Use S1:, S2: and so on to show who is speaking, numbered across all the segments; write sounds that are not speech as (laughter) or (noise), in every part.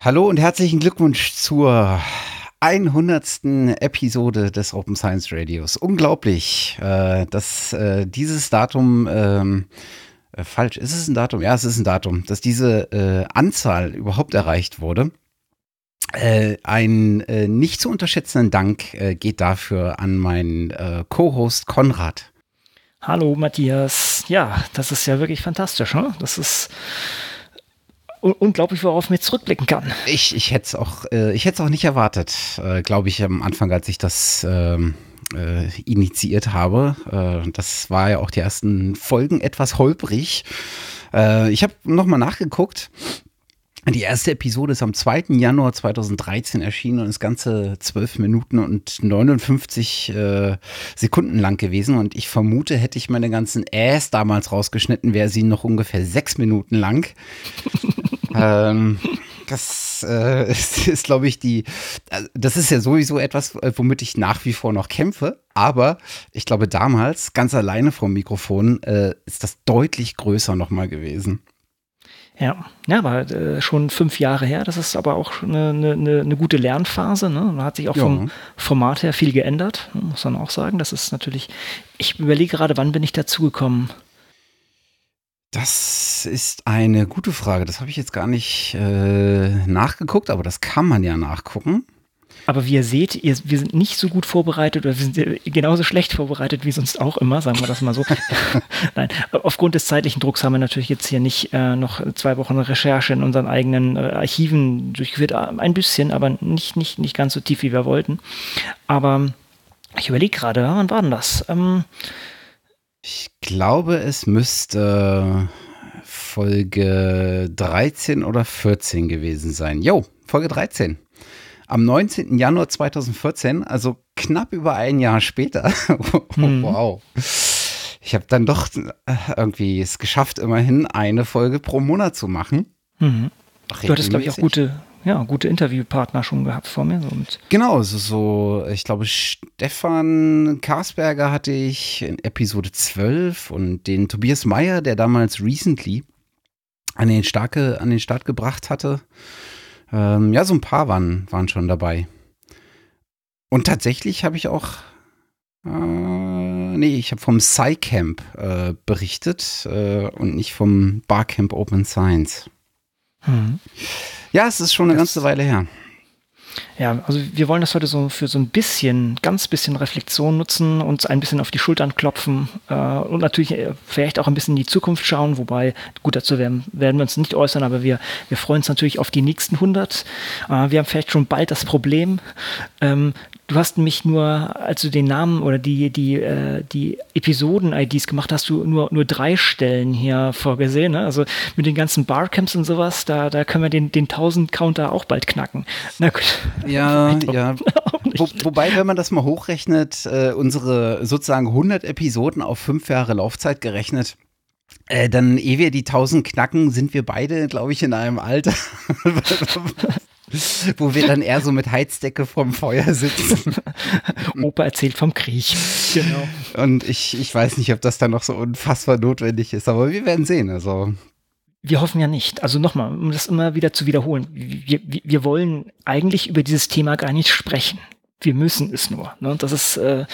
S1: Hallo und herzlichen Glückwunsch zur 100. Episode des Open Science Radios. Unglaublich, äh, dass äh, dieses Datum, ähm, äh, falsch, ist es ein Datum? Ja, es ist ein Datum, dass diese äh, Anzahl überhaupt erreicht wurde. Äh, ein äh, nicht zu unterschätzenden Dank geht dafür an meinen Co-Host Konrad.
S2: Hallo Matthias. Ja, das ist ja wirklich fantastisch. Ne? Das ist unglaublich, worauf man zurückblicken kann.
S1: Ich, ich hätte es auch, äh, auch nicht erwartet, äh, glaube ich, am Anfang, als ich das ähm, äh, initiiert habe. Äh, das war ja auch die ersten Folgen etwas holprig. Äh, ich habe nochmal nachgeguckt. Die erste Episode ist am 2. Januar 2013 erschienen und ist ganze 12 Minuten und 59 äh, Sekunden lang gewesen. Und ich vermute, hätte ich meine ganzen Äs damals rausgeschnitten, wäre sie noch ungefähr sechs Minuten lang. Ähm, das äh, (laughs) ist, ist glaube ich, die. Also das ist ja sowieso etwas, äh, womit ich nach wie vor noch kämpfe. Aber ich glaube, damals, ganz alleine vom Mikrofon, äh, ist das deutlich größer nochmal gewesen.
S2: Ja, ja, war äh, schon fünf Jahre her. Das ist aber auch eine, eine, eine gute Lernphase. Ne? Da hat sich auch ja. vom Format her viel geändert, muss man auch sagen. Das ist natürlich, ich überlege gerade, wann bin ich dazugekommen?
S1: Das ist eine gute Frage. Das habe ich jetzt gar nicht äh, nachgeguckt, aber das kann man ja nachgucken.
S2: Aber wie ihr seht, ihr, wir sind nicht so gut vorbereitet oder wir sind genauso schlecht vorbereitet wie sonst auch immer, sagen wir das mal so. (laughs) Nein, aufgrund des zeitlichen Drucks haben wir natürlich jetzt hier nicht äh, noch zwei Wochen Recherche in unseren eigenen äh, Archiven durchgeführt. Ein bisschen, aber nicht, nicht, nicht ganz so tief, wie wir wollten. Aber ich überlege gerade, wann war denn das? Ähm,
S1: ich glaube, es müsste Folge 13 oder 14 gewesen sein. Jo, Folge 13 am 19. Januar 2014, also knapp über ein Jahr später. (laughs) mhm. Wow. Ich habe dann doch äh, irgendwie es geschafft, immerhin eine Folge pro Monat zu machen.
S2: Mhm. Du hattest, glaube ich, auch gute, ja, gute Interviewpartner schon gehabt vor mir. Und
S1: genau, also so, ich glaube, Stefan Karsberger hatte ich in Episode 12 und den Tobias Meyer, der damals Recently an den, Starke, an den Start gebracht hatte. Ähm, ja, so ein paar waren, waren schon dabei. Und tatsächlich habe ich auch, äh, nee, ich habe vom SciCamp äh, berichtet äh, und nicht vom Barcamp Open Science. Mhm. Ja, es ist schon eine das, ganze Weile her.
S2: Ja, also wir wollen das heute so für so ein bisschen, ganz bisschen Reflexion nutzen, uns ein bisschen auf die Schultern klopfen äh, und natürlich äh, vielleicht auch ein bisschen in die Zukunft schauen, wobei, gut, dazu werden, werden wir uns nicht äußern, aber wir, wir freuen uns natürlich auf die nächsten 100. Äh, wir haben vielleicht schon bald das Problem, ähm, Du hast mich nur, als du den Namen oder die, die, äh, die Episoden-IDs gemacht hast, du nur, nur drei Stellen hier vorgesehen. Ne? Also mit den ganzen Barcamps und sowas, da, da können wir den, den 1000-Counter auch bald knacken.
S1: Na gut. (laughs) Ja, ja. (laughs) Wo, wobei, wenn man das mal hochrechnet, äh, unsere sozusagen 100 Episoden auf fünf Jahre Laufzeit gerechnet, äh, dann, ehe wir die 1000 knacken, sind wir beide, glaube ich, in einem Alter, (laughs) wo wir dann eher so mit Heizdecke vorm Feuer sitzen.
S2: Opa erzählt vom Krieg.
S1: Genau. Und ich, ich weiß nicht, ob das dann noch so unfassbar notwendig ist, aber wir werden sehen. Also.
S2: Wir hoffen ja nicht. Also nochmal, um das immer wieder zu wiederholen. Wir, wir, wollen eigentlich über dieses Thema gar nicht sprechen. Wir müssen es nur. Ne? Das ist äh,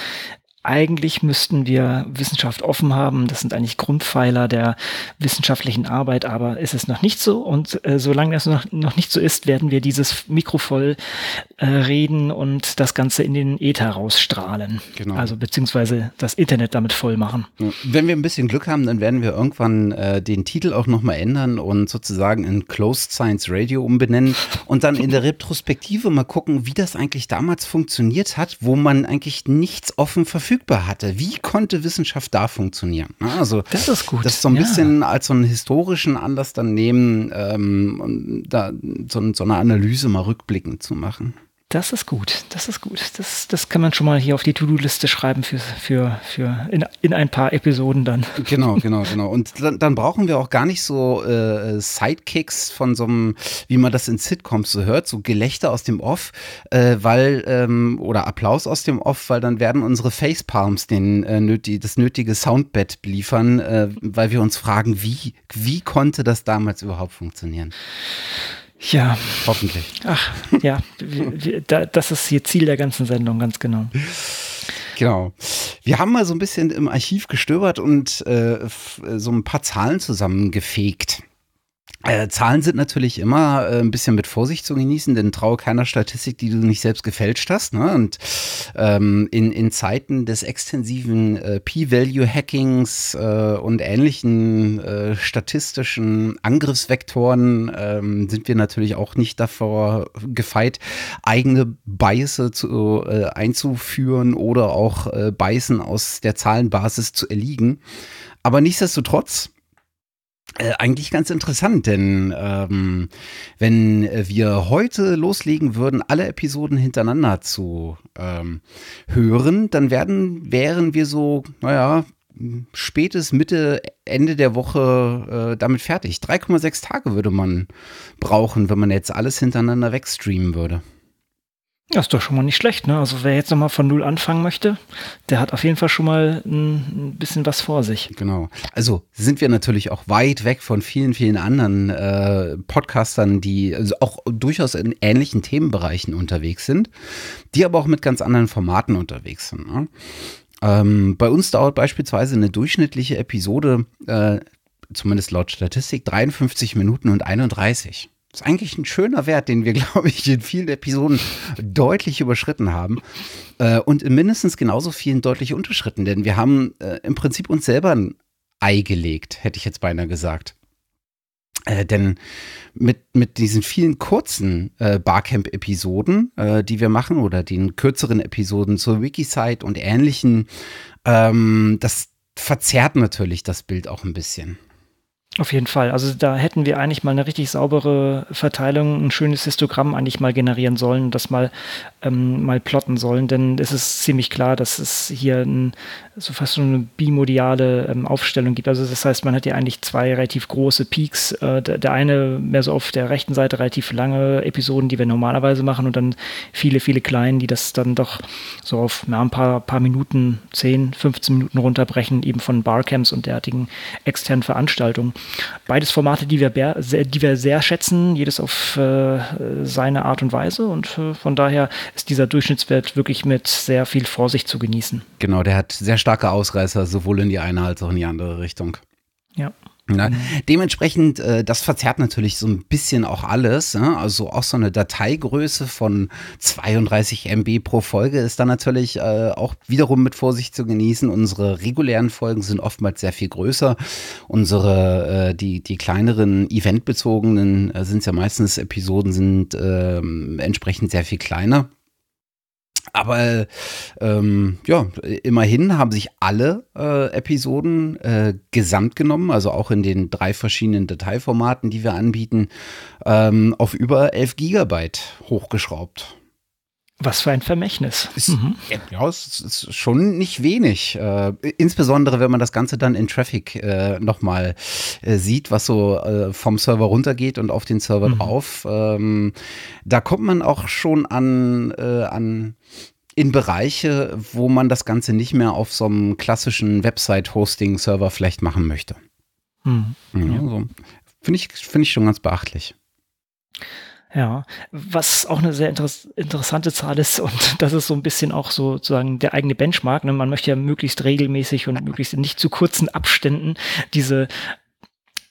S2: eigentlich müssten wir Wissenschaft offen haben. Das sind eigentlich Grundpfeiler der wissenschaftlichen Arbeit, aber ist es noch nicht so. Und äh, solange das noch, noch nicht so ist, werden wir dieses Mikro voll äh, reden und das Ganze in den Äther rausstrahlen. Genau. Also beziehungsweise das Internet damit voll machen.
S1: Wenn wir ein bisschen Glück haben, dann werden wir irgendwann äh, den Titel auch nochmal ändern und sozusagen in Closed Science Radio umbenennen (laughs) und dann in der Retrospektive mal gucken, wie das eigentlich damals funktioniert hat, wo man eigentlich nichts offen verfügt verfügbar hatte. Wie konnte Wissenschaft da funktionieren? Also das ist gut. Das so ein ja. bisschen als so einen historischen Anlass dann nehmen, ähm, da so, so eine Analyse mal rückblickend zu machen.
S2: Das ist gut, das ist gut. Das, das kann man schon mal hier auf die To-Do-Liste schreiben für, für, für in, in ein paar Episoden dann.
S1: Genau, (laughs) genau, genau. Und dann, dann brauchen wir auch gar nicht so äh, Sidekicks von so einem, wie man das in Sitcoms so hört, so Gelächter aus dem Off, äh, weil, ähm, oder Applaus aus dem Off, weil dann werden unsere Facepalms den, äh, nötig, das nötige Soundbett liefern, äh, weil wir uns fragen, wie, wie konnte das damals überhaupt funktionieren?
S2: Ja.
S1: Hoffentlich.
S2: Ach, ja, das ist hier Ziel der ganzen Sendung, ganz genau.
S1: Genau. Wir haben mal so ein bisschen im Archiv gestöbert und äh, so ein paar Zahlen zusammengefegt. Äh, Zahlen sind natürlich immer äh, ein bisschen mit Vorsicht zu genießen, denn traue keiner Statistik, die du nicht selbst gefälscht hast. Ne? Und ähm, in, in Zeiten des extensiven äh, P-Value-Hackings äh, und ähnlichen äh, statistischen Angriffsvektoren ähm, sind wir natürlich auch nicht davor gefeit, eigene Biases zu, äh, einzuführen oder auch äh, Biasen aus der Zahlenbasis zu erliegen. Aber nichtsdestotrotz äh, eigentlich ganz interessant, denn ähm, wenn wir heute loslegen würden, alle Episoden hintereinander zu ähm, hören, dann werden, wären wir so, naja, spätes Mitte, Ende der Woche äh, damit fertig. 3,6 Tage würde man brauchen, wenn man jetzt alles hintereinander wegstreamen würde.
S2: Das ist doch schon mal nicht schlecht, ne? Also wer jetzt nochmal von Null anfangen möchte, der hat auf jeden Fall schon mal ein, bisschen was vor sich.
S1: Genau. Also sind wir natürlich auch weit weg von vielen, vielen anderen äh, Podcastern, die also auch durchaus in ähnlichen Themenbereichen unterwegs sind, die aber auch mit ganz anderen Formaten unterwegs sind. Ne? Ähm, bei uns dauert beispielsweise eine durchschnittliche Episode, äh, zumindest laut Statistik, 53 Minuten und 31. Das ist eigentlich ein schöner Wert, den wir, (laughs) glaube ich, in vielen Episoden deutlich überschritten haben. Äh, und in mindestens genauso vielen deutlich unterschritten, denn wir haben äh, im Prinzip uns selber ein Ei gelegt, hätte ich jetzt beinahe gesagt. Äh, denn mit, mit diesen vielen kurzen äh, Barcamp-Episoden, äh, die wir machen, oder den kürzeren Episoden zur Wikisite und ähnlichen, ähm, das verzerrt natürlich das Bild auch ein bisschen.
S2: Auf jeden Fall. Also da hätten wir eigentlich mal eine richtig saubere Verteilung, ein schönes Histogramm eigentlich mal generieren sollen, das mal, ähm, mal plotten sollen, denn es ist ziemlich klar, dass es hier ein, so fast so eine bimodiale ähm, Aufstellung gibt. Also das heißt, man hat hier eigentlich zwei relativ große Peaks. Äh, der, der, eine mehr so auf der rechten Seite relativ lange Episoden, die wir normalerweise machen und dann viele, viele kleinen, die das dann doch so auf na, ein paar, paar Minuten, 10, 15 Minuten runterbrechen, eben von Barcamps und derartigen externen Veranstaltungen. Beides Formate, die wir, die wir sehr schätzen, jedes auf äh, seine Art und Weise. Und äh, von daher ist dieser Durchschnittswert wirklich mit sehr viel Vorsicht zu genießen.
S1: Genau, der hat sehr starke Ausreißer, sowohl in die eine als auch in die andere Richtung.
S2: Ja.
S1: Ja, mhm. Dementsprechend, äh, das verzerrt natürlich so ein bisschen auch alles. Ja? Also auch so eine Dateigröße von 32 MB pro Folge ist dann natürlich äh, auch wiederum mit Vorsicht zu genießen. Unsere regulären Folgen sind oftmals sehr viel größer. Unsere, äh, die, die kleineren eventbezogenen äh, sind ja meistens Episoden, sind äh, entsprechend sehr viel kleiner. Aber ähm, ja, immerhin haben sich alle äh, Episoden äh, gesamt genommen, also auch in den drei verschiedenen Dateiformaten, die wir anbieten, ähm, auf über 11 Gigabyte hochgeschraubt.
S2: Was für ein Vermächtnis.
S1: Ist, mhm. Ja, es ist schon nicht wenig. Äh, insbesondere, wenn man das Ganze dann in Traffic äh, nochmal äh, sieht, was so äh, vom Server runtergeht und auf den Server mhm. drauf. Ähm, da kommt man auch schon an, äh, an in Bereiche, wo man das Ganze nicht mehr auf so einem klassischen Website-Hosting-Server vielleicht machen möchte. Mhm. Ja, so. Finde ich, find ich schon ganz beachtlich.
S2: Ja, was auch eine sehr inter interessante Zahl ist und (laughs) das ist so ein bisschen auch sozusagen der eigene Benchmark. Ne? Man möchte ja möglichst regelmäßig und möglichst in nicht zu kurzen Abständen diese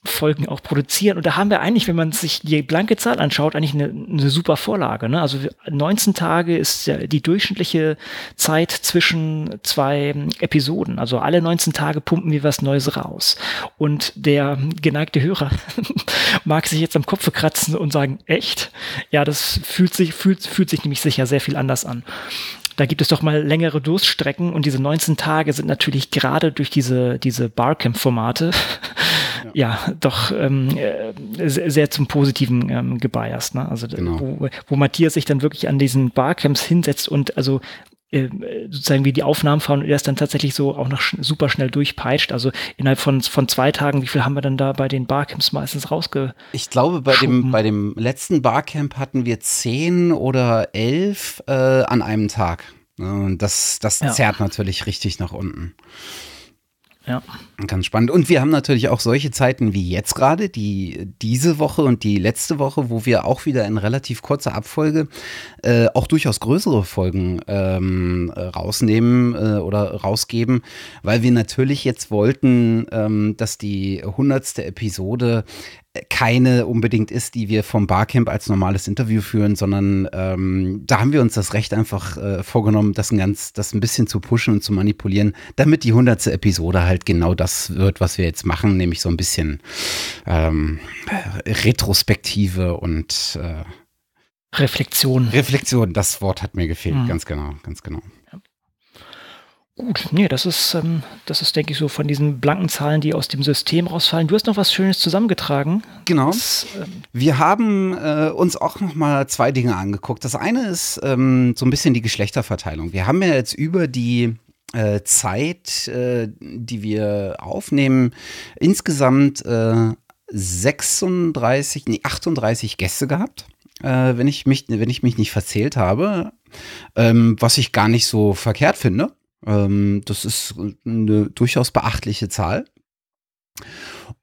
S2: Folgen auch produzieren. Und da haben wir eigentlich, wenn man sich die blanke Zahl anschaut, eigentlich eine, eine super Vorlage. Ne? Also 19 Tage ist ja die durchschnittliche Zeit zwischen zwei Episoden. Also alle 19 Tage pumpen wir was Neues raus. Und der geneigte Hörer (laughs) mag sich jetzt am Kopf kratzen und sagen, echt? Ja, das fühlt sich, fühlt, fühlt sich nämlich sicher sehr viel anders an da gibt es doch mal längere Durststrecken und diese 19 Tage sind natürlich gerade durch diese, diese Barcamp-Formate (laughs) ja, doch ähm, äh, sehr, zum Positiven ähm, gebiased. Ne? Also genau. wo, wo Matthias sich dann wirklich an diesen Barcamps hinsetzt und also sozusagen wie die Aufnahmen fahren und er ist dann tatsächlich so auch noch super schnell durchpeitscht. Also innerhalb von, von zwei Tagen, wie viel haben wir dann da bei den Barcamps meistens rausge?
S1: Ich glaube, bei dem, bei dem letzten Barcamp hatten wir zehn oder elf äh, an einem Tag. Und das, das ja. zerrt natürlich richtig nach unten.
S2: Ja.
S1: Ganz spannend. Und wir haben natürlich auch solche Zeiten wie jetzt gerade, die diese Woche und die letzte Woche, wo wir auch wieder in relativ kurzer Abfolge äh, auch durchaus größere Folgen ähm, rausnehmen äh, oder rausgeben, weil wir natürlich jetzt wollten, ähm, dass die hundertste Episode keine unbedingt ist, die wir vom Barcamp als normales Interview führen, sondern ähm, da haben wir uns das Recht einfach äh, vorgenommen, das ein ganz, das ein bisschen zu pushen und zu manipulieren, damit die hundertste Episode halt genau das wird, was wir jetzt machen, nämlich so ein bisschen ähm, Retrospektive und äh,
S2: Reflexion.
S1: Reflexion, das Wort hat mir gefehlt, mhm. ganz genau, ganz genau.
S2: Gut, nee, das ist, ähm, das ist, denke ich, so von diesen blanken Zahlen, die aus dem System rausfallen. Du hast noch was Schönes zusammengetragen.
S1: Genau. Das, ähm Wir haben äh, uns auch noch mal zwei Dinge angeguckt. Das eine ist ähm, so ein bisschen die Geschlechterverteilung. Wir haben ja jetzt über die äh, Zeit, äh, die wir aufnehmen, insgesamt äh, 36, nee, 38 Gäste gehabt. Äh, wenn, ich mich, wenn ich mich nicht verzählt habe, ähm, was ich gar nicht so verkehrt finde. Ähm, das ist eine durchaus beachtliche Zahl.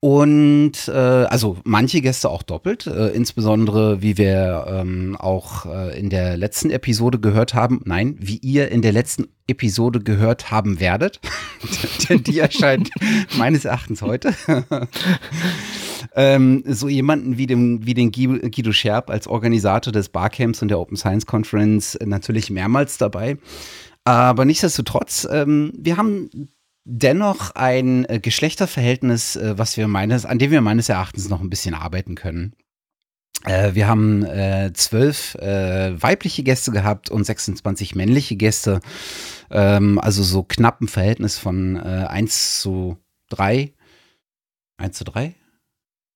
S1: Und äh, also manche Gäste auch doppelt, äh, insbesondere wie wir ähm, auch äh, in der letzten Episode gehört haben, nein, wie ihr in der letzten Episode gehört haben werdet, (laughs) denn die erscheint meines Erachtens heute. (laughs) ähm, so jemanden wie, dem, wie den Guido Scherb als Organisator des Barcamps und der Open Science Conference natürlich mehrmals dabei. Aber nichtsdestotrotz, ähm, wir haben dennoch ein äh, Geschlechterverhältnis, äh, was wir meines, an dem wir meines Erachtens noch ein bisschen arbeiten können. Äh, wir haben äh, zwölf äh, weibliche Gäste gehabt und 26 männliche Gäste. Ähm, also so knapp ein Verhältnis von äh, 1 zu 3. 1 zu 3?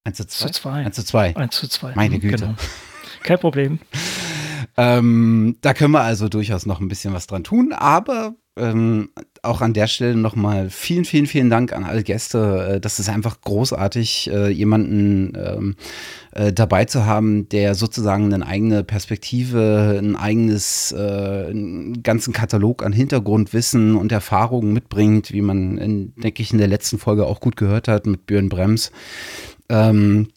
S1: 1 zu 2? 1 zu 2.
S2: 1 zu 2.
S1: Meine Güte. Genau.
S2: Kein Problem.
S1: Ähm, da können wir also durchaus noch ein bisschen was dran tun, aber ähm, auch an der Stelle nochmal vielen, vielen, vielen Dank an alle Gäste. Äh, das ist einfach großartig, äh, jemanden ähm, äh, dabei zu haben, der sozusagen eine eigene Perspektive, ein eigenes, äh, einen ganzen Katalog an Hintergrundwissen und Erfahrungen mitbringt, wie man, in, denke ich, in der letzten Folge auch gut gehört hat mit Björn Brems. Ähm,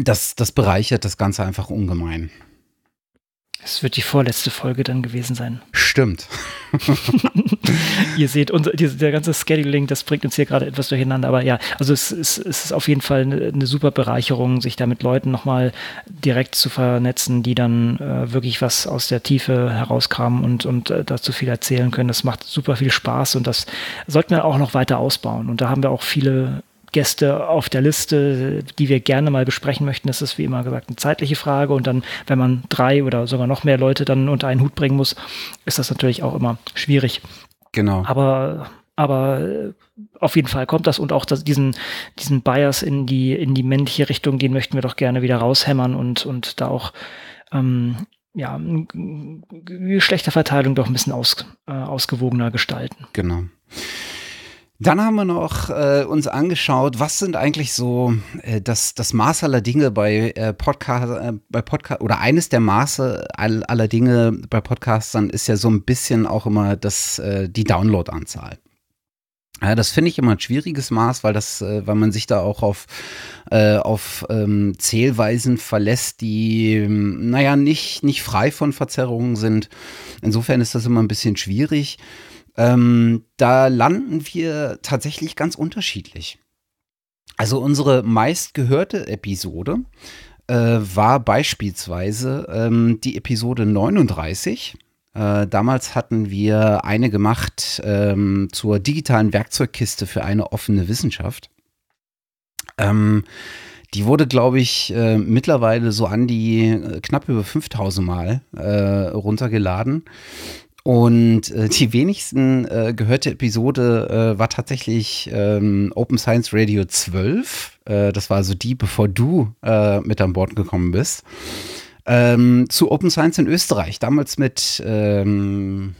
S1: das, das bereichert das Ganze einfach ungemein.
S2: Es wird die vorletzte Folge dann gewesen sein.
S1: Stimmt. (laughs)
S2: Ihr seht, unser, der ganze Scheduling, das bringt uns hier gerade etwas durcheinander. Aber ja, also es, es, es ist auf jeden Fall eine, eine, super Bereicherung, sich da mit Leuten nochmal direkt zu vernetzen, die dann äh, wirklich was aus der Tiefe herauskramen und, und äh, dazu viel erzählen können. Das macht super viel Spaß und das sollten wir auch noch weiter ausbauen. Und da haben wir auch viele Gäste auf der Liste, die wir gerne mal besprechen möchten. Das ist wie immer gesagt eine zeitliche Frage. Und dann, wenn man drei oder sogar noch mehr Leute dann unter einen Hut bringen muss, ist das natürlich auch immer schwierig.
S1: Genau.
S2: Aber aber äh, auf jeden Fall kommt das und auch das, diesen, diesen Bias in die, in die männliche Richtung, den möchten wir doch gerne wieder raushämmern und, und da auch ähm, ja, Geschlechterverteilung doch ein bisschen aus, äh, ausgewogener gestalten.
S1: Genau. Dann haben wir noch äh, uns angeschaut, was sind eigentlich so äh, das, das Maß aller Dinge bei äh, Podcast, äh, bei Podcast oder eines der Maße all, aller Dinge bei Podcastern ist ja so ein bisschen auch immer das, äh, die Downloadanzahl. Ja, das finde ich immer ein schwieriges Maß, weil das, äh, weil man sich da auch auf, äh, auf ähm, Zählweisen verlässt, die, naja, nicht, nicht frei von Verzerrungen sind. Insofern ist das immer ein bisschen schwierig. Ähm, da landen wir tatsächlich ganz unterschiedlich. Also unsere meistgehörte Episode äh, war beispielsweise ähm, die Episode 39. Äh, damals hatten wir eine gemacht ähm, zur digitalen Werkzeugkiste für eine offene Wissenschaft. Ähm, die wurde, glaube ich, äh, mittlerweile so an die äh, knapp über 5000 Mal äh, runtergeladen. Und äh, die wenigsten äh, gehörte Episode äh, war tatsächlich ähm, Open Science Radio 12. Äh, das war also die, bevor du äh, mit an Bord gekommen bist. Ähm, zu Open Science in Österreich, damals mit ähm,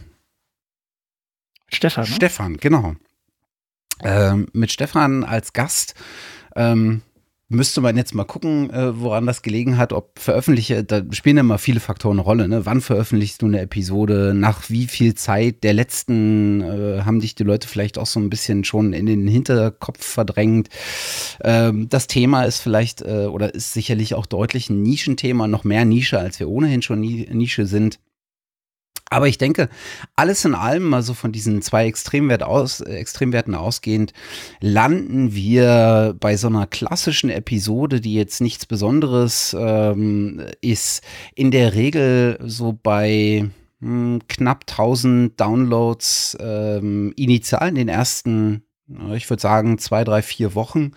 S2: Stefan. Ne?
S1: Stefan, genau. Ähm, mit Stefan als Gast. Ähm, müsste man jetzt mal gucken, äh, woran das gelegen hat, ob veröffentliche, da spielen ja mal viele Faktoren eine Rolle, ne? Wann veröffentlichst du eine Episode? Nach wie viel Zeit der letzten äh, haben dich die Leute vielleicht auch so ein bisschen schon in den Hinterkopf verdrängt? Ähm, das Thema ist vielleicht äh, oder ist sicherlich auch deutlich ein Nischenthema, noch mehr Nische, als wir ohnehin schon Nische sind. Aber ich denke, alles in allem, also von diesen zwei Extremwert aus, Extremwerten ausgehend, landen wir bei so einer klassischen Episode, die jetzt nichts Besonderes ähm, ist, in der Regel so bei hm, knapp 1000 Downloads ähm, initial in den ersten ich würde sagen, zwei, drei, vier Wochen.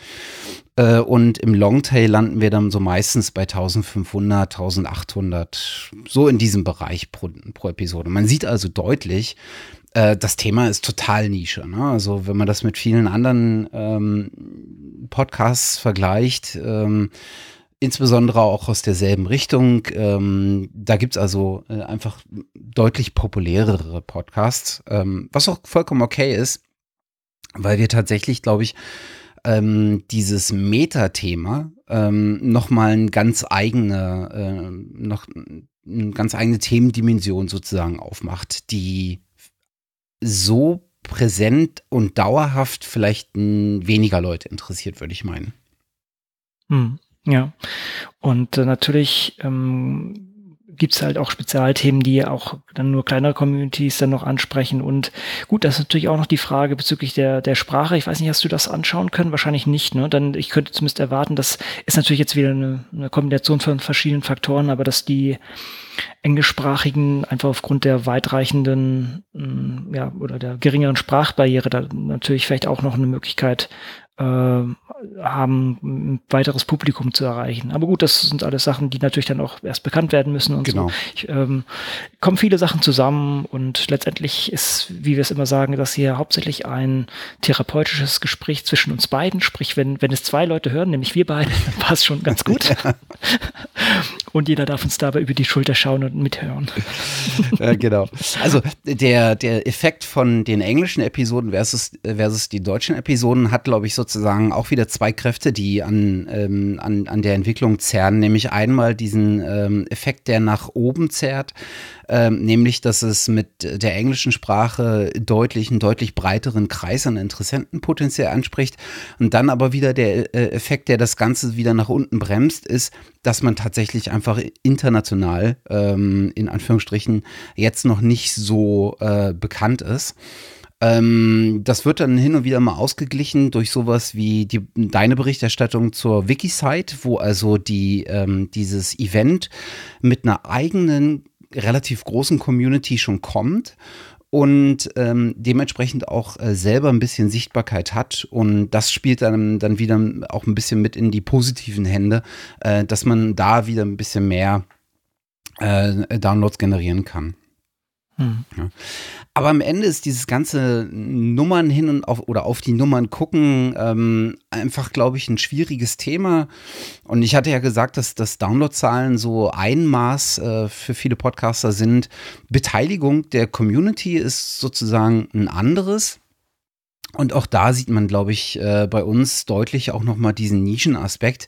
S1: Äh, und im Longtail landen wir dann so meistens bei 1500, 1800, so in diesem Bereich pro, pro Episode. Man sieht also deutlich, äh, das Thema ist total Nische. Ne? Also wenn man das mit vielen anderen ähm, Podcasts vergleicht, ähm, insbesondere auch aus derselben Richtung. Ähm, da gibt's also äh, einfach deutlich populärere Podcasts, ähm, was auch vollkommen okay ist weil wir tatsächlich, glaube ich, ähm, dieses Metathema ähm, nochmal ein ganz eigene, äh, noch eine ganz eigene Themendimension sozusagen aufmacht, die so präsent und dauerhaft vielleicht weniger Leute interessiert, würde ich meinen.
S2: Hm, ja, und äh, natürlich ähm gibt es halt auch Spezialthemen, die auch dann nur kleinere Communities dann noch ansprechen. Und gut, das ist natürlich auch noch die Frage bezüglich der, der Sprache. Ich weiß nicht, hast du das anschauen können? Wahrscheinlich nicht, ne? Dann, ich könnte zumindest erwarten, das ist natürlich jetzt wieder eine, eine Kombination von verschiedenen Faktoren, aber dass die englischsprachigen einfach aufgrund der weitreichenden, mm, ja, oder der geringeren Sprachbarriere da natürlich vielleicht auch noch eine Möglichkeit haben, ein weiteres Publikum zu erreichen. Aber gut, das sind alles Sachen, die natürlich dann auch erst bekannt werden müssen und genau. so. Ich, ähm, kommen viele Sachen zusammen und letztendlich ist, wie wir es immer sagen, das hier hauptsächlich ein therapeutisches Gespräch zwischen uns beiden. Sprich, wenn, wenn es zwei Leute hören, nämlich wir beide, (laughs) dann passt schon ganz gut. (laughs) und jeder darf uns dabei über die Schulter schauen und mithören. (laughs)
S1: ja, genau. Also der, der Effekt von den englischen Episoden versus, versus die deutschen Episoden hat, glaube ich, sozusagen auch wieder zwei Kräfte, die an, ähm, an, an der Entwicklung zerren, nämlich einmal diesen ähm, Effekt, der nach oben zerrt, ähm, nämlich dass es mit der englischen Sprache deutlich einen deutlich breiteren Kreis an Interessenten potenziell anspricht und dann aber wieder der äh, Effekt, der das Ganze wieder nach unten bremst, ist, dass man tatsächlich einfach international ähm, in Anführungsstrichen jetzt noch nicht so äh, bekannt ist. Ähm, das wird dann hin und wieder mal ausgeglichen durch sowas wie die, deine Berichterstattung zur Wikisite, wo also die, ähm, dieses Event mit einer eigenen, relativ großen Community schon kommt und ähm, dementsprechend auch äh, selber ein bisschen Sichtbarkeit hat. Und das spielt dann, dann wieder auch ein bisschen mit in die positiven Hände, äh, dass man da wieder ein bisschen mehr äh, Downloads generieren kann. Hm. Ja. Aber am Ende ist dieses ganze Nummern hin und auf oder auf die Nummern gucken ähm, einfach, glaube ich, ein schwieriges Thema. Und ich hatte ja gesagt, dass das Downloadzahlen so ein Maß äh, für viele Podcaster sind. Beteiligung der Community ist sozusagen ein anderes. Und auch da sieht man, glaube ich, äh, bei uns deutlich auch nochmal diesen Nischenaspekt.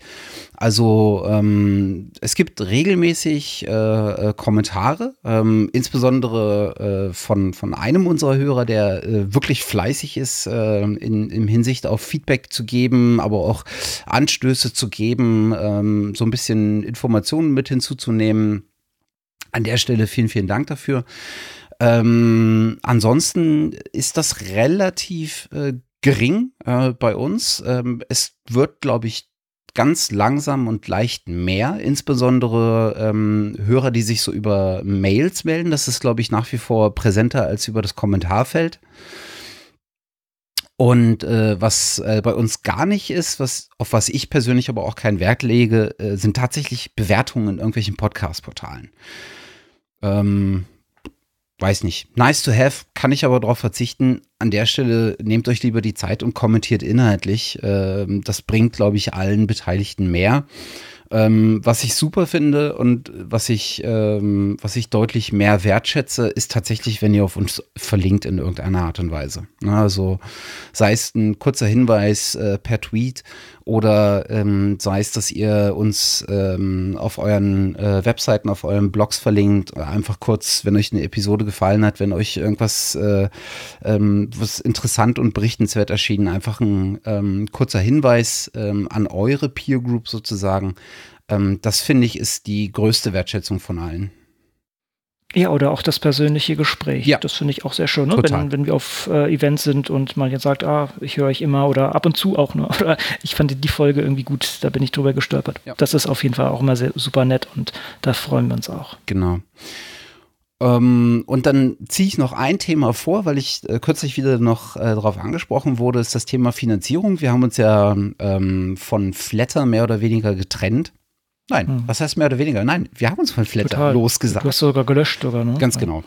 S1: Also ähm, es gibt regelmäßig äh, äh, Kommentare, ähm, insbesondere äh, von, von einem unserer Hörer, der äh, wirklich fleißig ist, in, in Hinsicht auf Feedback zu geben, aber auch Anstöße zu geben, ähm, so ein bisschen Informationen mit hinzuzunehmen. An der Stelle vielen, vielen Dank dafür. Ähm, ansonsten ist das relativ äh, gering äh, bei uns. Ähm, es wird, glaube ich, ganz langsam und leicht mehr, insbesondere ähm, Hörer, die sich so über Mails melden. Das ist, glaube ich, nach wie vor präsenter als über das Kommentarfeld. Und äh, was äh, bei uns gar nicht ist, was, auf was ich persönlich aber auch keinen Wert lege, äh, sind tatsächlich Bewertungen in irgendwelchen Podcast-Portalen. Ähm, weiß nicht, nice to have, kann ich aber darauf verzichten. An der Stelle nehmt euch lieber die Zeit und kommentiert inhaltlich. Ähm, das bringt, glaube ich, allen Beteiligten mehr. Ähm, was ich super finde und was ich, ähm, was ich deutlich mehr wertschätze, ist tatsächlich, wenn ihr auf uns verlinkt in irgendeiner Art und Weise. Also sei es ein kurzer Hinweis äh, per Tweet oder ähm, sei es, dass ihr uns ähm, auf euren äh, Webseiten, auf euren Blogs verlinkt, einfach kurz, wenn euch eine Episode gefallen hat, wenn euch irgendwas äh, ähm, was interessant und berichtenswert erschienen, einfach ein ähm, kurzer Hinweis an eure Peer Group sozusagen. Ähm, das finde ich ist die größte Wertschätzung von allen.
S2: Ja, oder auch das persönliche Gespräch. Ja. Das finde ich auch sehr schön, ne? wenn, wenn wir auf äh, Events sind und man jetzt sagt, ah, ich höre euch immer oder ab und zu auch nur. (laughs) Oder ich fand die Folge irgendwie gut, da bin ich drüber gestolpert. Ja. Das ist auf jeden Fall auch immer sehr, super nett und da freuen wir uns auch.
S1: Genau. Ähm, und dann ziehe ich noch ein Thema vor, weil ich äh, kürzlich wieder noch äh, darauf angesprochen wurde, ist das Thema Finanzierung. Wir haben uns ja ähm, von Flatter mehr oder weniger getrennt. Nein, hm. was heißt mehr oder weniger? Nein, wir haben uns von Flatter Total. losgesagt.
S2: Du hast sogar gelöscht, sogar, ne?
S1: Ganz genau.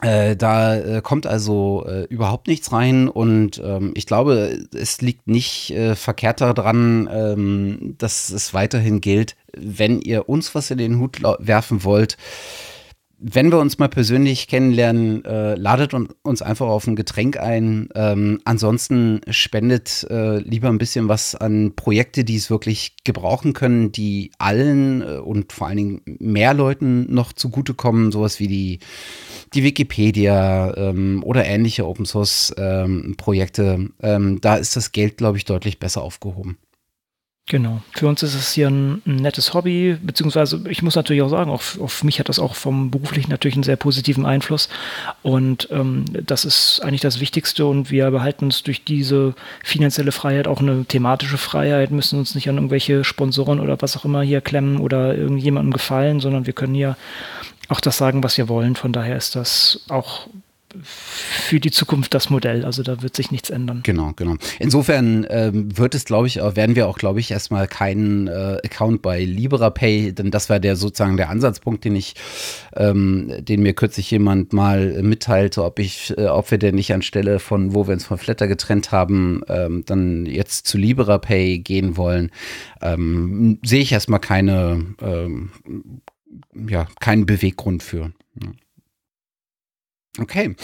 S1: Äh, da äh, kommt also äh, überhaupt nichts rein und ähm, ich glaube, es liegt nicht äh, verkehrt daran, ähm, dass es weiterhin gilt, wenn ihr uns was in den Hut werfen wollt, wenn wir uns mal persönlich kennenlernen, äh, ladet uns einfach auf ein Getränk ein. Ähm, ansonsten spendet äh, lieber ein bisschen was an Projekte, die es wirklich gebrauchen können, die allen äh, und vor allen Dingen mehr Leuten noch zugutekommen. Sowas wie die, die Wikipedia ähm, oder ähnliche Open Source ähm, Projekte. Ähm, da ist das Geld, glaube ich, deutlich besser aufgehoben.
S2: Genau. Für uns ist es hier ein, ein, nettes Hobby, beziehungsweise ich muss natürlich auch sagen, auf, auf, mich hat das auch vom beruflichen natürlich einen sehr positiven Einfluss. Und ähm, das ist eigentlich das Wichtigste. Und wir behalten uns durch diese finanzielle Freiheit auch eine thematische Freiheit, müssen uns nicht an irgendwelche Sponsoren oder was auch immer hier klemmen oder irgendjemandem gefallen, sondern wir können hier auch das sagen, was wir wollen. Von daher ist das auch für die Zukunft das Modell. Also da wird sich nichts ändern.
S1: Genau, genau. Insofern ähm, wird es, glaube ich, werden wir auch, glaube ich, erstmal keinen äh, Account bei LiberaPay, denn das war der sozusagen der Ansatzpunkt, den ich, ähm, den mir kürzlich jemand mal mitteilte, ob ich, äh, ob wir denn nicht anstelle von, wo wir uns von Flatter getrennt haben, ähm, dann jetzt zu LiberaPay gehen wollen. Ähm, sehe ich erstmal keine, ähm, ja, keinen Beweggrund für. Ja. Okay.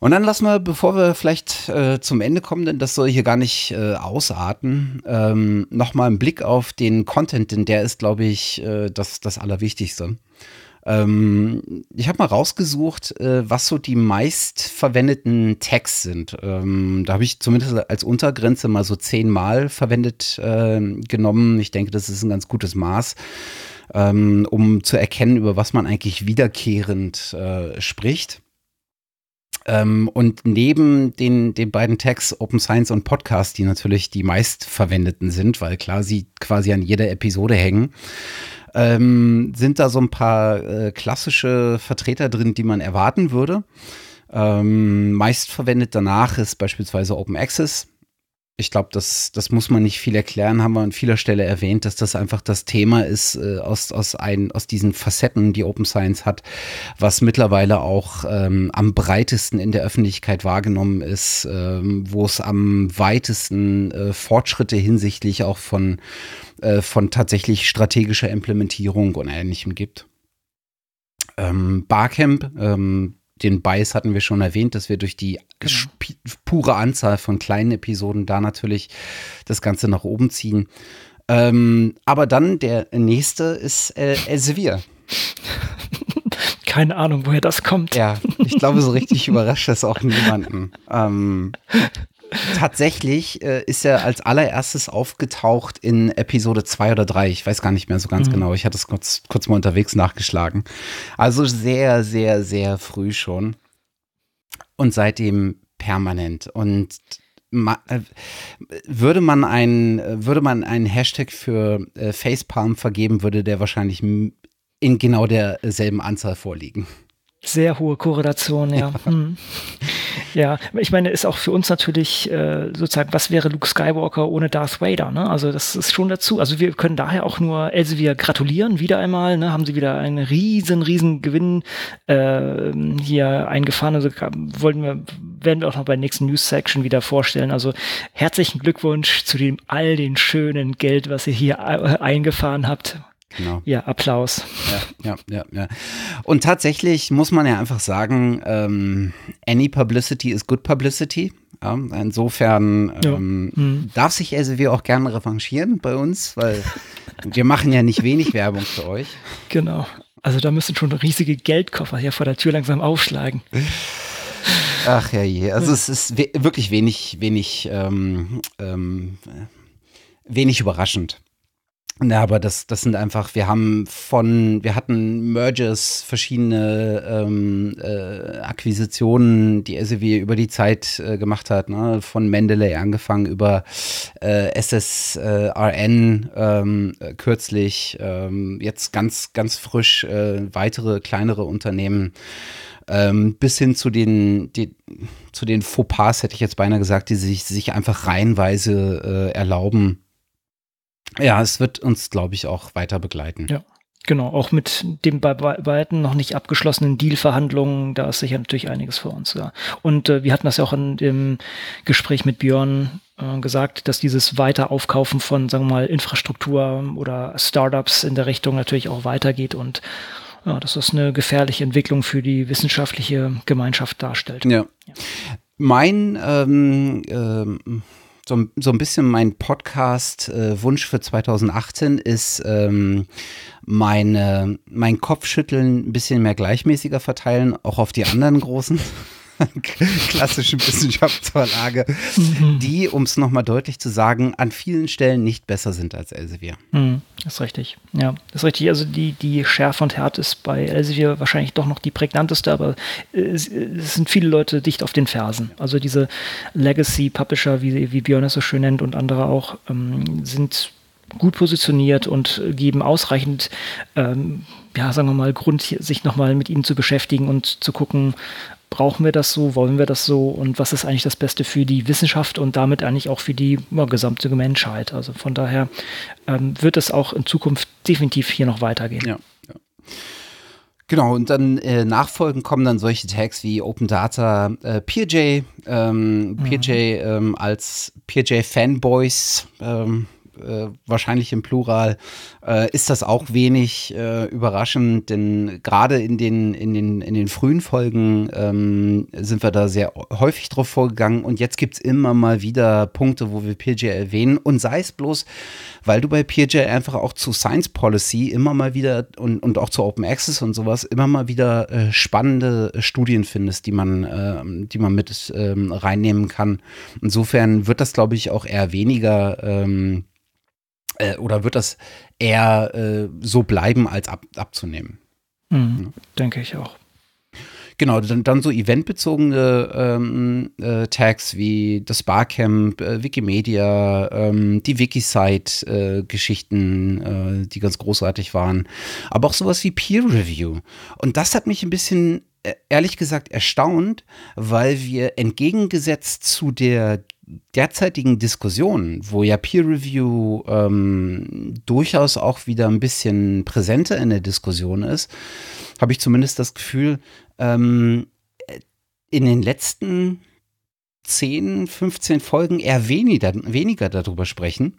S1: Und dann lassen wir, bevor wir vielleicht äh, zum Ende kommen, denn das soll hier gar nicht äh, ausarten, ähm, nochmal einen Blick auf den Content, denn der ist, glaube ich, äh, das, das Allerwichtigste. Ähm, ich habe mal rausgesucht, äh, was so die meistverwendeten Tags sind. Ähm, da habe ich zumindest als Untergrenze mal so zehnmal verwendet äh, genommen. Ich denke, das ist ein ganz gutes Maß ähm, um zu erkennen, über was man eigentlich wiederkehrend äh, spricht. Ähm, und neben den, den beiden Tags Open Science und Podcast, die natürlich die meistverwendeten sind, weil klar sie quasi an jeder Episode hängen, ähm, sind da so ein paar äh, klassische Vertreter drin, die man erwarten würde. Ähm, meist danach ist beispielsweise Open Access ich glaube, das, das muss man nicht viel erklären, haben wir an vieler Stelle erwähnt, dass das einfach das Thema ist äh, aus, aus, ein, aus diesen Facetten, die Open Science hat, was mittlerweile auch ähm, am breitesten in der Öffentlichkeit wahrgenommen ist, ähm, wo es am weitesten äh, Fortschritte hinsichtlich auch von, äh, von tatsächlich strategischer Implementierung und ähnlichem gibt. Ähm, Barcamp, ähm, den Bias hatten wir schon erwähnt, dass wir durch die genau. pure Anzahl von kleinen Episoden da natürlich das Ganze nach oben ziehen. Ähm, aber dann der nächste ist äh, Elsevier. (laughs)
S2: Keine Ahnung, woher das kommt.
S1: Ja, ich glaube, so richtig überrascht das auch niemanden. Ähm, tatsächlich äh, ist er als allererstes aufgetaucht in Episode 2 oder 3. Ich weiß gar nicht mehr so ganz mhm. genau. Ich hatte es kurz, kurz mal unterwegs nachgeschlagen. Also sehr, sehr, sehr früh schon. Und seitdem permanent. Und äh, würde man ein, würde man einen Hashtag für äh, Facepalm vergeben, würde der wahrscheinlich in genau derselben Anzahl vorliegen.
S2: Sehr hohe Korrelation, ja. ja. Hm. Ja, ich meine, ist auch für uns natürlich äh, sozusagen, was wäre Luke Skywalker ohne Darth Vader? Ne? Also das ist schon dazu. Also wir können daher auch nur Elsevier gratulieren, wieder einmal. Ne? Haben sie wieder einen riesen, riesen Gewinn äh, hier eingefahren. Also wollen wir, werden wir auch noch bei der nächsten News-Section wieder vorstellen. Also herzlichen Glückwunsch zu dem all den schönen Geld, was ihr hier äh, eingefahren habt. Genau. Ja, Applaus.
S1: Ja, ja, ja, ja. Und tatsächlich muss man ja einfach sagen, ähm, any publicity is good publicity. Ja, insofern ähm, ja. mhm. darf sich SW auch gerne revanchieren bei uns, weil (laughs) wir machen ja nicht wenig Werbung für euch.
S2: Genau. Also da müssen schon riesige Geldkoffer hier vor der Tür langsam aufschlagen.
S1: Ach ja je. Also es ist wirklich wenig, wenig, ähm, ähm, wenig überraschend. Ja, aber das, das sind einfach, wir haben von, wir hatten Mergers, verschiedene ähm, äh, Akquisitionen, die SEW über die Zeit äh, gemacht hat, ne? von Mendeley angefangen über äh, SSRN ähm, äh, kürzlich, ähm, jetzt ganz, ganz frisch äh, weitere kleinere Unternehmen. Ähm, bis hin zu den, die, zu den Fauxpas, hätte ich jetzt beinahe gesagt, die sich, sich einfach reihenweise äh, erlauben, ja, es wird uns, glaube ich, auch weiter begleiten.
S2: Ja. Genau, auch mit den bei beiden noch nicht abgeschlossenen Dealverhandlungen, da ist sicher natürlich einiges für uns. Ja. Und äh, wir hatten das ja auch in dem Gespräch mit Björn äh, gesagt, dass dieses Weiteraufkaufen von, sagen wir mal, Infrastruktur oder Startups in der Richtung natürlich auch weitergeht und ja, dass das eine gefährliche Entwicklung für die wissenschaftliche Gemeinschaft darstellt.
S1: Ja. ja. Mein ähm, ähm so, so ein bisschen mein Podcast-Wunsch für 2018 ist, ähm, meine, mein Kopfschütteln ein bisschen mehr gleichmäßiger verteilen, auch auf die anderen großen. (laughs) klassischen Wissenschaftsverlage, die, um es nochmal deutlich zu sagen, an vielen Stellen nicht besser sind als Elsevier.
S2: Mhm, das ist richtig. Ja, das ist richtig. Also die, die Schärfe und Härte ist bei Elsevier wahrscheinlich doch noch die prägnanteste, aber es, es sind viele Leute dicht auf den Fersen. Also diese Legacy-Publisher, wie, wie Björn es so schön nennt und andere auch, ähm, sind gut positioniert und geben ausreichend, ähm, ja, sagen wir mal, Grund, sich nochmal mit ihnen zu beschäftigen und zu gucken, brauchen wir das so, wollen wir das so und was ist eigentlich das Beste für die Wissenschaft und damit eigentlich auch für die ja, gesamte Menschheit. Also von daher ähm, wird es auch in Zukunft definitiv hier noch weitergehen.
S1: Ja. ja. Genau, und dann äh, nachfolgend kommen dann solche Tags wie Open Data, äh, PeerJ, ähm, mhm. PeerJ ähm, als PeerJ Fanboys ähm, äh, wahrscheinlich im Plural, äh, ist das auch wenig äh, überraschend, denn gerade in den, in, den, in den frühen Folgen ähm, sind wir da sehr häufig drauf vorgegangen. Und jetzt gibt es immer mal wieder Punkte, wo wir PJ erwähnen. Und sei es bloß, weil du bei PJ einfach auch zu Science Policy immer mal wieder und, und auch zu Open Access und sowas immer mal wieder äh, spannende Studien findest, die man, äh, die man mit ähm, reinnehmen kann. Insofern wird das, glaube ich, auch eher weniger ähm, äh, oder wird das eher äh, so bleiben, als ab, abzunehmen?
S2: Mhm, ja. Denke ich auch.
S1: Genau, dann, dann so eventbezogene ähm, äh, Tags wie das Barcamp, äh, Wikimedia, ähm, die Wikisite-Geschichten, äh, die ganz großartig waren. Aber auch sowas wie Peer Review. Und das hat mich ein bisschen, äh, ehrlich gesagt, erstaunt, weil wir entgegengesetzt zu der derzeitigen Diskussion, wo ja Peer Review ähm, durchaus auch wieder ein bisschen präsenter in der Diskussion ist, habe ich zumindest das Gefühl, ähm, in den letzten 10, 15 Folgen eher weniger, weniger darüber sprechen.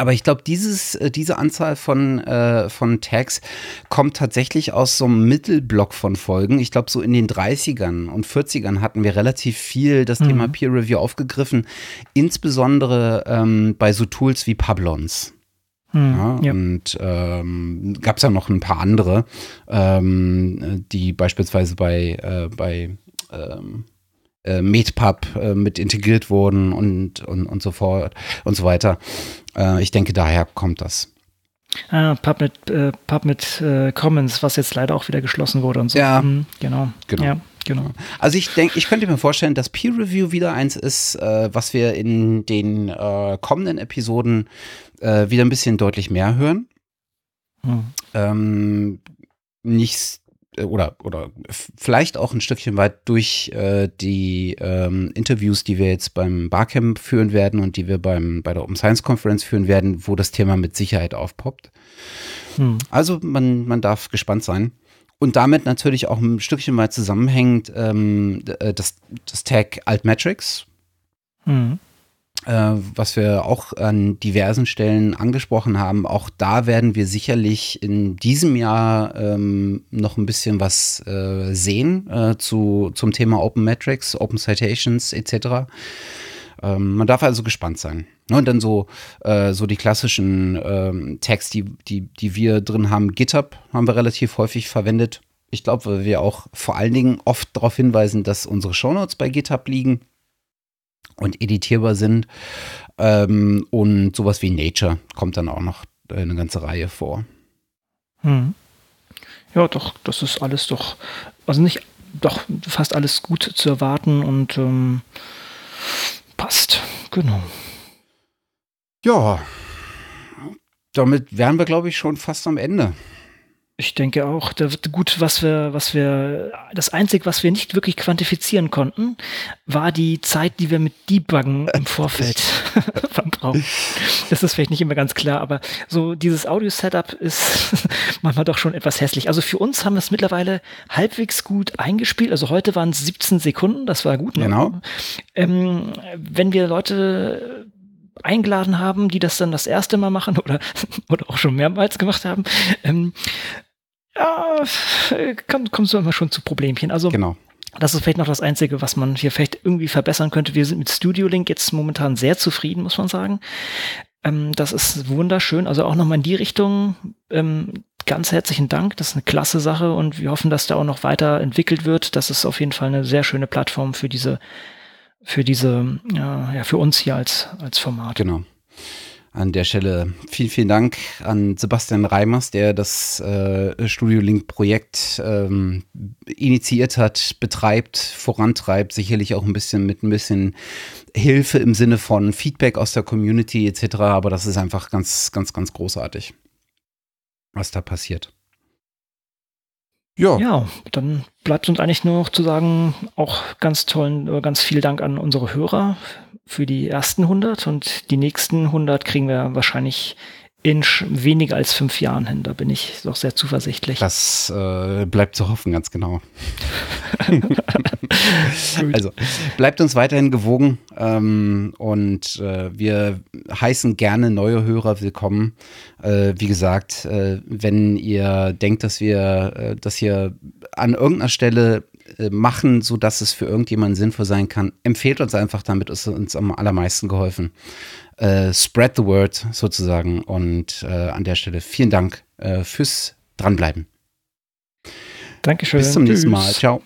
S1: Aber ich glaube, dieses, äh, diese Anzahl von, äh, von Tags kommt tatsächlich aus so einem Mittelblock von Folgen. Ich glaube, so in den 30ern und 40ern hatten wir relativ viel das mhm. Thema Peer Review aufgegriffen, insbesondere ähm, bei so Tools wie Pablons. Mhm, ja, ja. Und ähm, gab es ja noch ein paar andere, ähm, die beispielsweise bei, äh, bei ähm, äh, MedPub äh, mit integriert wurden und, und, und so fort und so weiter. Äh, ich denke, daher kommt das.
S2: Ah, Pub mit, äh, Pub mit äh, Commons, was jetzt leider auch wieder geschlossen wurde und so.
S1: Ja,
S2: mhm, genau.
S1: genau. Ja, genau. Also ich denke, ich könnte mir vorstellen, dass Peer Review wieder eins ist, äh, was wir in den äh, kommenden Episoden äh, wieder ein bisschen deutlich mehr hören. Mhm. Ähm, nicht oder, oder vielleicht auch ein Stückchen weit durch äh, die ähm, Interviews, die wir jetzt beim Barcamp führen werden und die wir beim, bei der Open Science Conference führen werden, wo das Thema mit Sicherheit aufpoppt. Hm. Also man, man darf gespannt sein. Und damit natürlich auch ein Stückchen weit zusammenhängt ähm, äh, das, das Tag Altmetrics. Hm äh, was wir auch an diversen Stellen angesprochen haben. Auch da werden wir sicherlich in diesem Jahr ähm, noch ein bisschen was äh, sehen äh, zu, zum Thema Open Metrics, Open Citations etc. Ähm, man darf also gespannt sein. Ne, und dann so, äh, so die klassischen ähm, Tags, die, die, die wir drin haben. GitHub haben wir relativ häufig verwendet. Ich glaube, weil wir auch vor allen Dingen oft darauf hinweisen, dass unsere Shownotes bei GitHub liegen und editierbar sind. Ähm, und sowas wie Nature kommt dann auch noch eine ganze Reihe vor.
S2: Hm. Ja, doch, das ist alles doch, also nicht, doch fast alles gut zu erwarten und ähm, passt, genau.
S1: Ja, damit wären wir, glaube ich, schon fast am Ende.
S2: Ich denke auch, da wird gut, was wir, was wir, das Einzige, was wir nicht wirklich quantifizieren konnten, war die Zeit, die wir mit Debuggen (laughs) im Vorfeld (laughs) verbrauchen. Das ist vielleicht nicht immer ganz klar, aber so dieses Audio-Setup ist (laughs) manchmal doch schon etwas hässlich. Also für uns haben wir es mittlerweile halbwegs gut eingespielt. Also heute waren es 17 Sekunden, das war gut.
S1: Ne? Genau.
S2: Ähm, wenn wir Leute eingeladen haben, die das dann das erste Mal machen oder, oder auch schon mehrmals gemacht haben, ähm, ja, kommt, kommt so immer schon zu Problemchen. Also
S1: genau.
S2: Das ist vielleicht noch das Einzige, was man hier vielleicht irgendwie verbessern könnte. Wir sind mit Studio Link jetzt momentan sehr zufrieden, muss man sagen. Ähm, das ist wunderschön. Also auch nochmal in die Richtung. Ähm, ganz herzlichen Dank. Das ist eine klasse Sache und wir hoffen, dass da auch noch weiter entwickelt wird. Das ist auf jeden Fall eine sehr schöne Plattform für diese, für diese, ja, ja für uns hier als, als Format.
S1: Genau. An der Stelle vielen, vielen Dank an Sebastian Reimers, der das äh, Studio Link Projekt ähm, initiiert hat, betreibt, vorantreibt, sicherlich auch ein bisschen mit ein bisschen Hilfe im Sinne von Feedback aus der Community etc. Aber das ist einfach ganz, ganz, ganz großartig, was da passiert.
S2: Ja. ja, dann bleibt uns eigentlich nur noch zu sagen, auch ganz tollen, ganz viel Dank an unsere Hörer für die ersten 100 und die nächsten 100 kriegen wir wahrscheinlich in weniger als fünf Jahren hin. Da bin ich doch sehr zuversichtlich.
S1: Das äh, bleibt zu hoffen, ganz genau. (laughs) also bleibt uns weiterhin gewogen ähm, und äh, wir heißen gerne neue Hörer willkommen. Äh, wie gesagt, äh, wenn ihr denkt, dass wir äh, das hier an irgendeiner Stelle machen, sodass es für irgendjemanden sinnvoll sein kann, empfehlt uns einfach, damit ist uns am allermeisten geholfen äh, spread the word sozusagen. Und äh, an der Stelle vielen Dank äh, fürs Dranbleiben.
S2: Dankeschön.
S1: Bis zum nächsten Mal. Ciao.